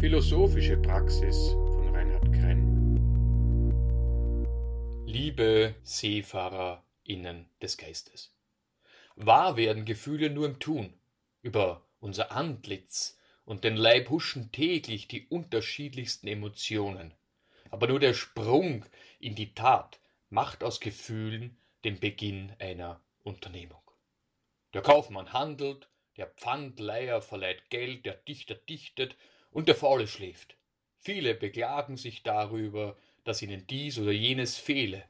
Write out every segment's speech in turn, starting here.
Philosophische Praxis von Reinhard Krenn. Liebe SeefahrerInnen des Geistes. Wahr werden Gefühle nur im Tun. Über unser Antlitz und den Leib huschen täglich die unterschiedlichsten Emotionen. Aber nur der Sprung in die Tat macht aus Gefühlen den Beginn einer Unternehmung. Der Kaufmann handelt, der Pfandleiher verleiht Geld, der Dichter dichtet und der Faule schläft. Viele beklagen sich darüber, dass ihnen dies oder jenes fehle.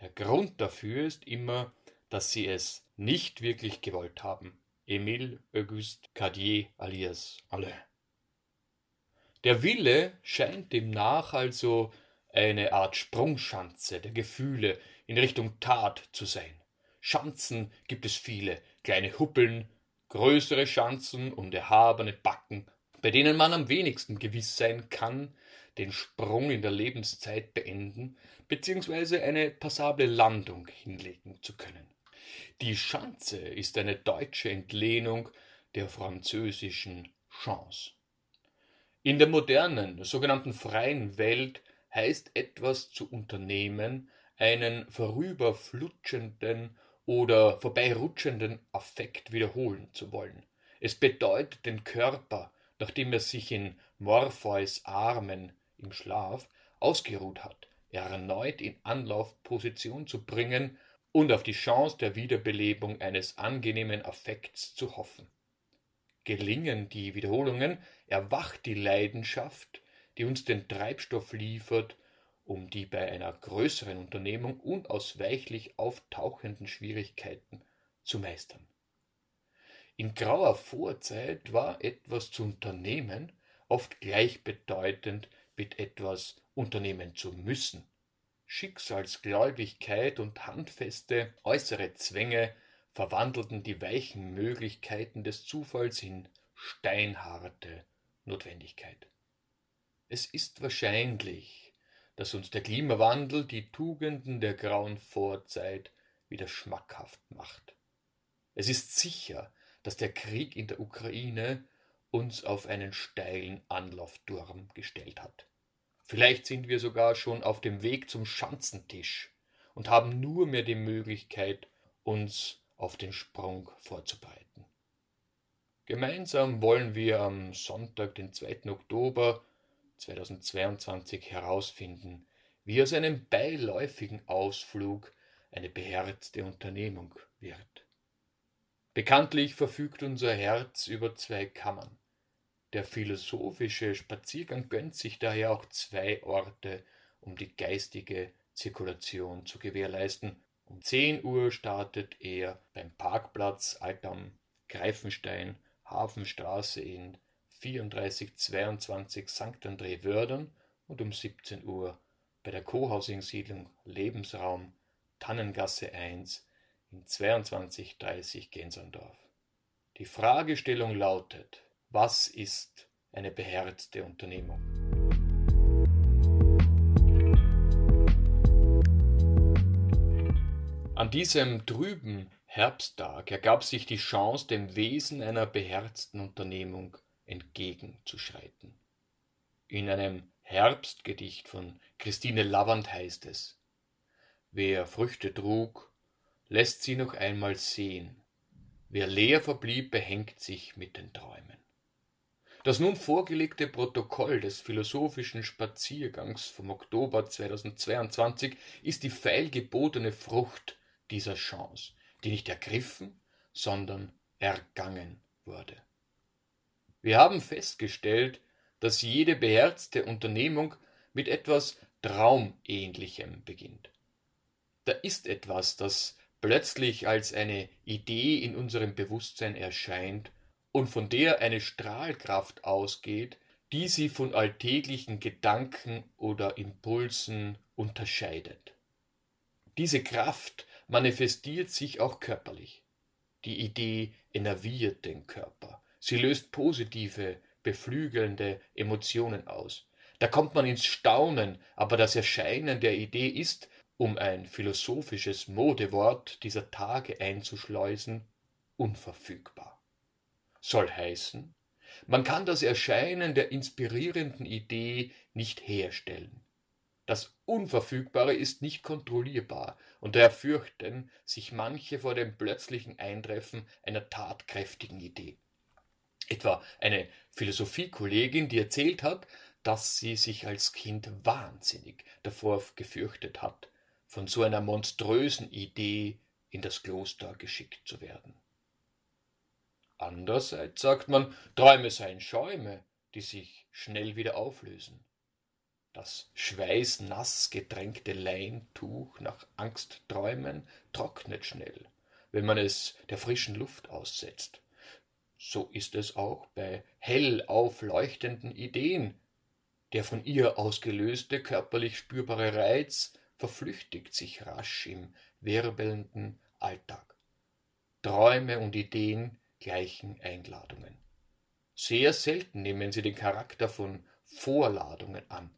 Der Grund dafür ist immer, dass sie es nicht wirklich gewollt haben. Emile Auguste Cardier alias Alain. Der Wille scheint demnach also eine Art Sprungschanze der Gefühle in Richtung Tat zu sein. Schanzen gibt es viele, kleine Huppeln, größere Schanzen und erhabene Backen bei denen man am wenigsten gewiss sein kann, den Sprung in der Lebenszeit beenden bzw. eine passable Landung hinlegen zu können. Die Schanze ist eine deutsche Entlehnung der französischen Chance. In der modernen, sogenannten freien Welt heißt etwas zu unternehmen, einen vorüberflutschenden oder vorbeirutschenden Affekt wiederholen zu wollen. Es bedeutet den Körper nachdem er sich in Morpheus Armen im Schlaf ausgeruht hat, erneut in Anlaufposition zu bringen und auf die Chance der Wiederbelebung eines angenehmen Affekts zu hoffen. Gelingen die Wiederholungen, erwacht die Leidenschaft, die uns den Treibstoff liefert, um die bei einer größeren Unternehmung unausweichlich auftauchenden Schwierigkeiten zu meistern. In grauer Vorzeit war etwas zu unternehmen oft gleichbedeutend mit etwas unternehmen zu müssen. Schicksalsgläubigkeit und handfeste äußere Zwänge verwandelten die weichen Möglichkeiten des Zufalls in steinharte Notwendigkeit. Es ist wahrscheinlich, dass uns der Klimawandel die Tugenden der grauen Vorzeit wieder schmackhaft macht. Es ist sicher, dass der Krieg in der Ukraine uns auf einen steilen Anlaufturm gestellt hat. Vielleicht sind wir sogar schon auf dem Weg zum Schanzentisch und haben nur mehr die Möglichkeit, uns auf den Sprung vorzubereiten. Gemeinsam wollen wir am Sonntag, den 2. Oktober 2022 herausfinden, wie aus einem beiläufigen Ausflug eine beherzte Unternehmung wird. Bekanntlich verfügt unser Herz über zwei Kammern. Der philosophische Spaziergang gönnt sich daher auch zwei Orte, um die geistige Zirkulation zu gewährleisten. Um 10 Uhr startet er beim Parkplatz Altam Greifenstein, Hafenstraße in 3422 St. André Wördern und um 17 Uhr bei der Co-Housing-Siedlung Lebensraum Tannengasse 1 in 2230 Gensendorf. Die Fragestellung lautet, was ist eine beherzte Unternehmung? An diesem trüben Herbsttag ergab sich die Chance, dem Wesen einer beherzten Unternehmung entgegenzuschreiten. In einem Herbstgedicht von Christine Lavand heißt es Wer Früchte trug, lässt sie noch einmal sehen. Wer leer verblieb, behängt sich mit den Träumen. Das nun vorgelegte Protokoll des philosophischen Spaziergangs vom Oktober 2022 ist die feilgebotene Frucht dieser Chance, die nicht ergriffen, sondern ergangen wurde. Wir haben festgestellt, dass jede beherzte Unternehmung mit etwas Traumähnlichem beginnt. Da ist etwas, das plötzlich als eine Idee in unserem Bewusstsein erscheint und von der eine Strahlkraft ausgeht, die sie von alltäglichen Gedanken oder Impulsen unterscheidet. Diese Kraft manifestiert sich auch körperlich. Die Idee enerviert den Körper. Sie löst positive, beflügelnde Emotionen aus. Da kommt man ins Staunen, aber das Erscheinen der Idee ist, um ein philosophisches Modewort dieser Tage einzuschleusen, unverfügbar. Soll heißen, Man kann das Erscheinen der inspirierenden Idee nicht herstellen. Das Unverfügbare ist nicht kontrollierbar, und daher fürchten sich manche vor dem plötzlichen Eintreffen einer tatkräftigen Idee. Etwa eine Philosophiekollegin, die erzählt hat, dass sie sich als Kind wahnsinnig davor gefürchtet hat, von so einer monströsen Idee in das Kloster geschickt zu werden. Andererseits sagt man, Träume seien Schäume, die sich schnell wieder auflösen. Das schweißnass getränkte Leintuch nach Angstträumen trocknet schnell, wenn man es der frischen Luft aussetzt. So ist es auch bei hell aufleuchtenden Ideen. Der von ihr ausgelöste körperlich spürbare Reiz verflüchtigt sich rasch im wirbelnden Alltag. Träume und Ideen gleichen Einladungen. Sehr selten nehmen sie den Charakter von Vorladungen an.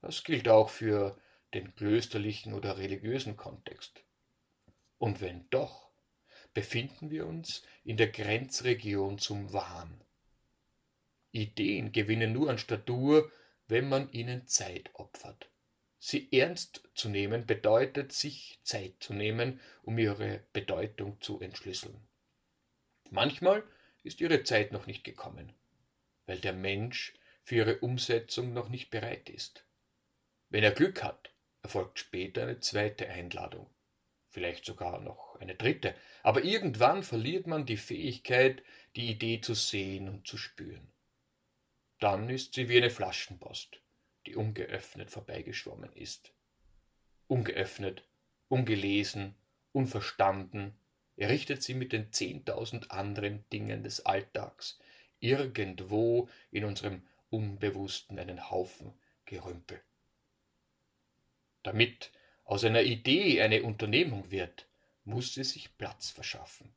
Das gilt auch für den klösterlichen oder religiösen Kontext. Und wenn doch, befinden wir uns in der Grenzregion zum Wahn. Ideen gewinnen nur an Statur, wenn man ihnen Zeit opfert. Sie ernst zu nehmen bedeutet, sich Zeit zu nehmen, um ihre Bedeutung zu entschlüsseln. Manchmal ist ihre Zeit noch nicht gekommen, weil der Mensch für ihre Umsetzung noch nicht bereit ist. Wenn er Glück hat, erfolgt später eine zweite Einladung, vielleicht sogar noch eine dritte, aber irgendwann verliert man die Fähigkeit, die Idee zu sehen und zu spüren. Dann ist sie wie eine Flaschenpost die ungeöffnet vorbeigeschwommen ist. Ungeöffnet, ungelesen, unverstanden, errichtet sie mit den zehntausend anderen Dingen des Alltags irgendwo in unserem Unbewussten einen Haufen Gerümpel. Damit aus einer Idee eine Unternehmung wird, muss sie sich Platz verschaffen.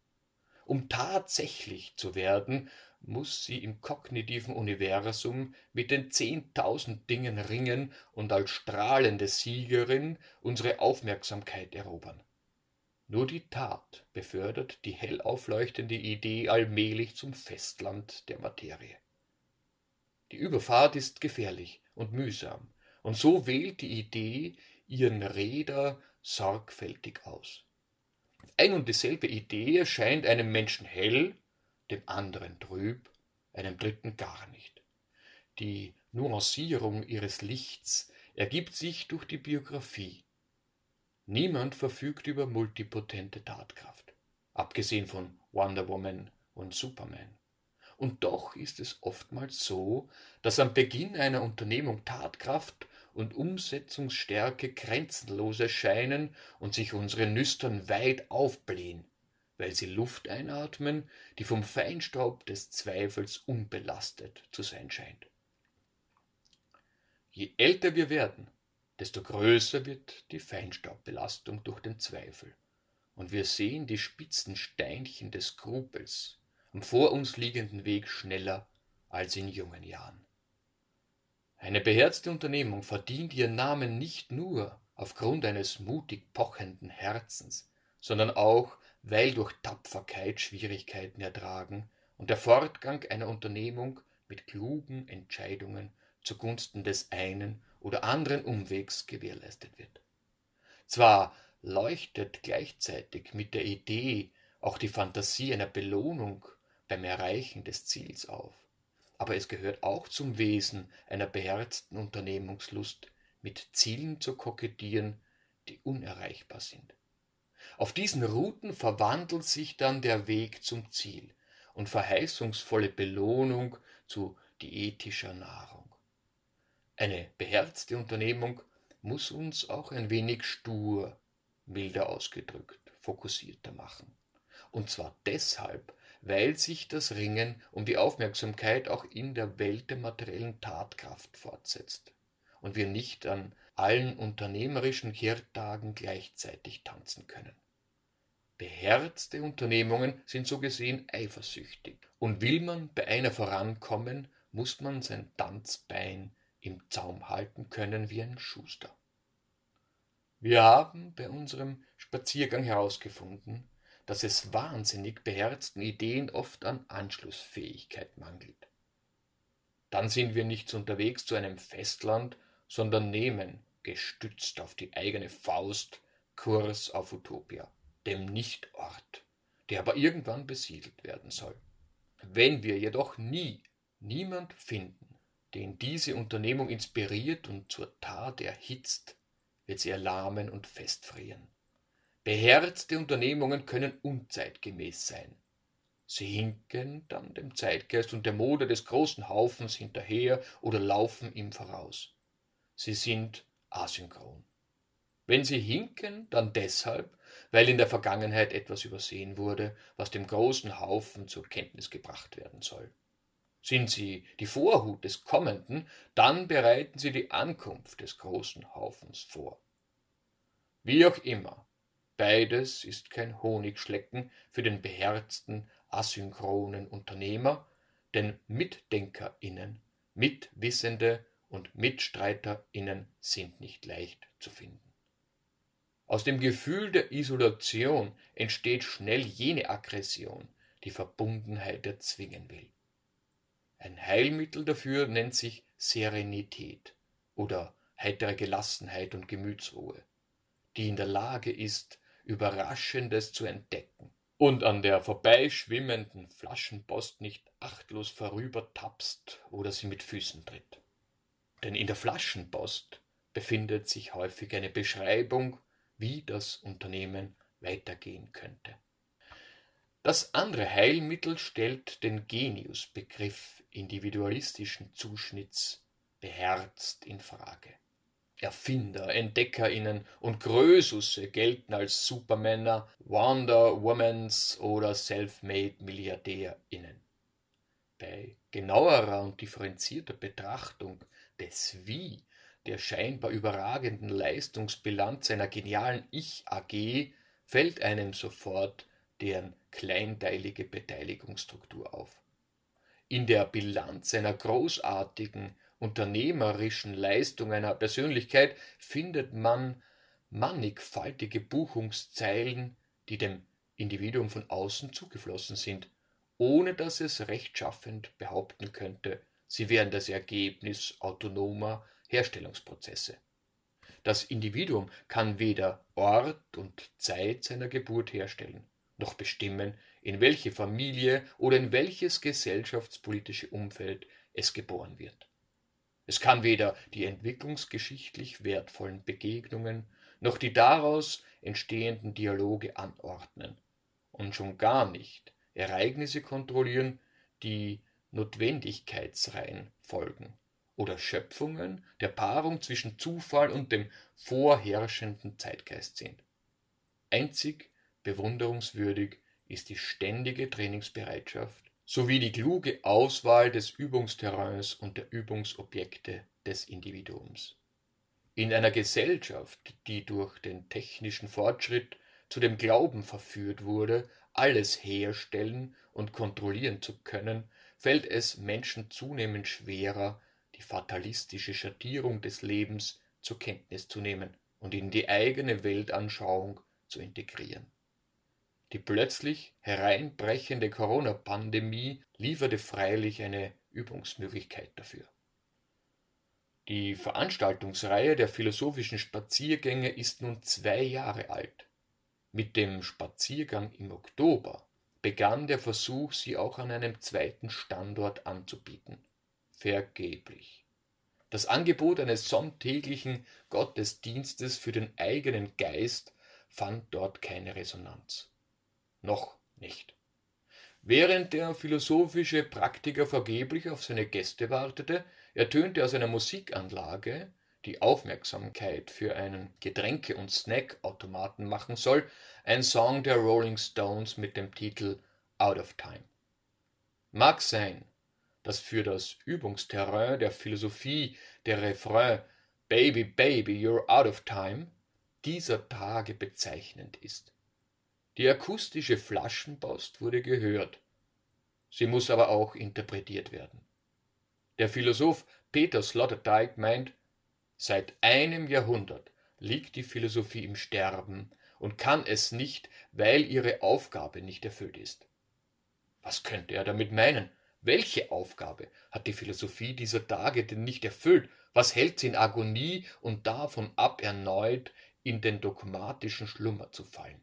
Um tatsächlich zu werden, muss sie im kognitiven Universum mit den zehntausend Dingen ringen und als strahlende Siegerin unsere Aufmerksamkeit erobern. Nur die Tat befördert die hell aufleuchtende Idee allmählich zum Festland der Materie. Die Überfahrt ist gefährlich und mühsam, und so wählt die Idee ihren Räder sorgfältig aus. Ein und dieselbe Idee erscheint einem Menschen hell dem anderen trüb, einem dritten gar nicht. Die Nuancierung ihres Lichts ergibt sich durch die Biografie. Niemand verfügt über multipotente Tatkraft, abgesehen von Wonder Woman und Superman. Und doch ist es oftmals so, dass am Beginn einer Unternehmung Tatkraft und Umsetzungsstärke grenzenlos erscheinen und sich unsere Nüstern weit aufblähen, weil sie Luft einatmen, die vom Feinstaub des Zweifels unbelastet zu sein scheint. Je älter wir werden, desto größer wird die Feinstaubbelastung durch den Zweifel, und wir sehen die spitzen Steinchen des Skrupels am vor uns liegenden Weg schneller als in jungen Jahren. Eine beherzte Unternehmung verdient ihren Namen nicht nur aufgrund eines mutig pochenden Herzens, sondern auch weil durch Tapferkeit Schwierigkeiten ertragen und der Fortgang einer Unternehmung mit klugen Entscheidungen zugunsten des einen oder anderen Umwegs gewährleistet wird. Zwar leuchtet gleichzeitig mit der Idee auch die Fantasie einer Belohnung beim Erreichen des Ziels auf, aber es gehört auch zum Wesen einer beherzten Unternehmungslust, mit Zielen zu kokettieren, die unerreichbar sind. Auf diesen Routen verwandelt sich dann der Weg zum Ziel und verheißungsvolle Belohnung zu diätischer Nahrung. Eine beherzte Unternehmung muss uns auch ein wenig stur, milder ausgedrückt, fokussierter machen. Und zwar deshalb, weil sich das Ringen um die Aufmerksamkeit auch in der Welt der materiellen Tatkraft fortsetzt und wir nicht an allen unternehmerischen Kirtagen gleichzeitig tanzen können. Beherzte Unternehmungen sind so gesehen eifersüchtig. Und will man bei einer vorankommen, muss man sein Tanzbein im Zaum halten können wie ein Schuster. Wir haben bei unserem Spaziergang herausgefunden, dass es wahnsinnig beherzten Ideen oft an Anschlussfähigkeit mangelt. dann sind wir nicht unterwegs zu einem Festland, sondern nehmen, gestützt auf die eigene Faust, Kurs auf Utopia, dem Nichtort, der aber irgendwann besiedelt werden soll. Wenn wir jedoch nie, niemand finden, den diese Unternehmung inspiriert und zur Tat erhitzt, wird sie erlahmen und festfrieren. Beherzte Unternehmungen können unzeitgemäß sein. Sie hinken dann dem Zeitgeist und der Mode des großen Haufens hinterher oder laufen ihm voraus. Sie sind asynchron. Wenn sie hinken, dann deshalb, weil in der Vergangenheit etwas übersehen wurde, was dem großen Haufen zur Kenntnis gebracht werden soll. Sind sie die Vorhut des Kommenden, dann bereiten sie die Ankunft des großen Haufens vor. Wie auch immer, beides ist kein Honigschlecken für den beherzten, asynchronen Unternehmer, denn MitdenkerInnen, Mitwissende und MitstreiterInnen sind nicht leicht zu finden. Aus dem Gefühl der Isolation entsteht schnell jene Aggression, die Verbundenheit erzwingen will. Ein Heilmittel dafür nennt sich Serenität oder heitere Gelassenheit und Gemütsruhe, die in der Lage ist, Überraschendes zu entdecken und an der vorbeischwimmenden Flaschenpost nicht achtlos vorübertapst oder sie mit Füßen tritt. Denn in der Flaschenpost befindet sich häufig eine Beschreibung, wie das Unternehmen weitergehen könnte. Das andere Heilmittel stellt den Geniusbegriff individualistischen Zuschnitts beherzt in Frage. Erfinder, EntdeckerInnen und Grösusse gelten als Supermänner, Wonder Womans oder Self-Made MilliardärInnen. Bei genauerer und differenzierter Betrachtung des Wie der scheinbar überragenden Leistungsbilanz einer genialen Ich-AG fällt einem sofort deren kleinteilige Beteiligungsstruktur auf. In der Bilanz einer großartigen unternehmerischen Leistung einer Persönlichkeit findet man mannigfaltige Buchungszeilen, die dem Individuum von außen zugeflossen sind, ohne dass es rechtschaffend behaupten könnte, sie wären das Ergebnis autonomer Herstellungsprozesse. Das Individuum kann weder Ort und Zeit seiner Geburt herstellen, noch bestimmen, in welche Familie oder in welches gesellschaftspolitische Umfeld es geboren wird. Es kann weder die entwicklungsgeschichtlich wertvollen Begegnungen noch die daraus entstehenden Dialoge anordnen und schon gar nicht Ereignisse kontrollieren, die Notwendigkeitsreihen folgen oder Schöpfungen der Paarung zwischen Zufall und dem vorherrschenden Zeitgeist sind. Einzig bewunderungswürdig ist die ständige Trainingsbereitschaft sowie die kluge Auswahl des Übungsterrains und der Übungsobjekte des Individuums. In einer Gesellschaft, die durch den technischen Fortschritt zu dem Glauben verführt wurde, alles herstellen und kontrollieren zu können, fällt es Menschen zunehmend schwerer, die fatalistische Schattierung des Lebens zur Kenntnis zu nehmen und in die eigene Weltanschauung zu integrieren. Die plötzlich hereinbrechende Corona-Pandemie lieferte freilich eine Übungsmöglichkeit dafür. Die Veranstaltungsreihe der philosophischen Spaziergänge ist nun zwei Jahre alt. Mit dem Spaziergang im Oktober begann der Versuch, sie auch an einem zweiten Standort anzubieten. Vergeblich. Das Angebot eines sonntäglichen Gottesdienstes für den eigenen Geist fand dort keine Resonanz. Noch nicht. Während der philosophische Praktiker vergeblich auf seine Gäste wartete, ertönte aus einer Musikanlage, die Aufmerksamkeit für einen Getränke- und Snackautomaten machen soll, ein Song der Rolling Stones mit dem Titel Out of Time. Mag sein, dass für das Übungsterrain der Philosophie der Refrain Baby, Baby, you're out of time dieser Tage bezeichnend ist. Die akustische Flaschenpost wurde gehört. Sie muss aber auch interpretiert werden. Der Philosoph Peter Sloterdijk meint, seit einem Jahrhundert liegt die Philosophie im Sterben und kann es nicht, weil ihre Aufgabe nicht erfüllt ist. Was könnte er damit meinen? Welche Aufgabe hat die Philosophie dieser Tage denn nicht erfüllt? Was hält sie in Agonie und davon ab, erneut in den dogmatischen Schlummer zu fallen?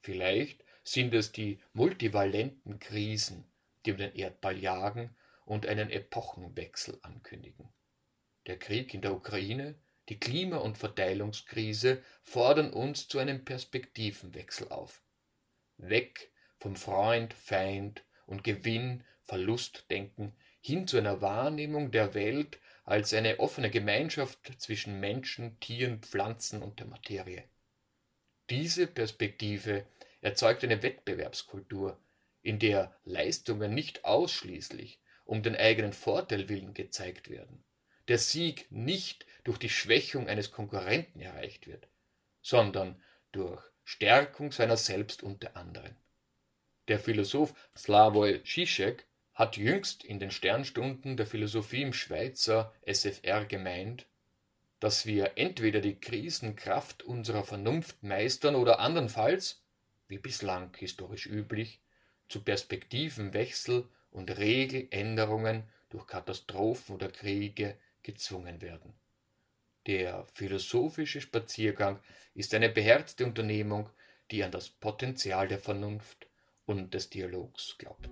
Vielleicht sind es die multivalenten Krisen, die um den Erdball jagen und einen Epochenwechsel ankündigen. Der Krieg in der Ukraine, die Klima- und Verteilungskrise fordern uns zu einem Perspektivenwechsel auf. Weg vom Freund, Feind und Gewinn, Verlustdenken hin zu einer Wahrnehmung der Welt als eine offene Gemeinschaft zwischen Menschen, Tieren, Pflanzen und der Materie. Diese Perspektive erzeugt eine Wettbewerbskultur, in der Leistungen nicht ausschließlich um den eigenen Vorteil willen gezeigt werden, der Sieg nicht durch die Schwächung eines Konkurrenten erreicht wird, sondern durch Stärkung seiner selbst und der anderen. Der Philosoph Slavoj Žižek hat jüngst in den Sternstunden der Philosophie im Schweizer SFR gemeint, dass wir entweder die Krisenkraft unserer Vernunft meistern oder andernfalls, wie bislang historisch üblich, zu Perspektivenwechsel und Regeländerungen durch Katastrophen oder Kriege gezwungen werden. Der philosophische Spaziergang ist eine beherzte Unternehmung, die an das Potenzial der Vernunft und des Dialogs glaubt.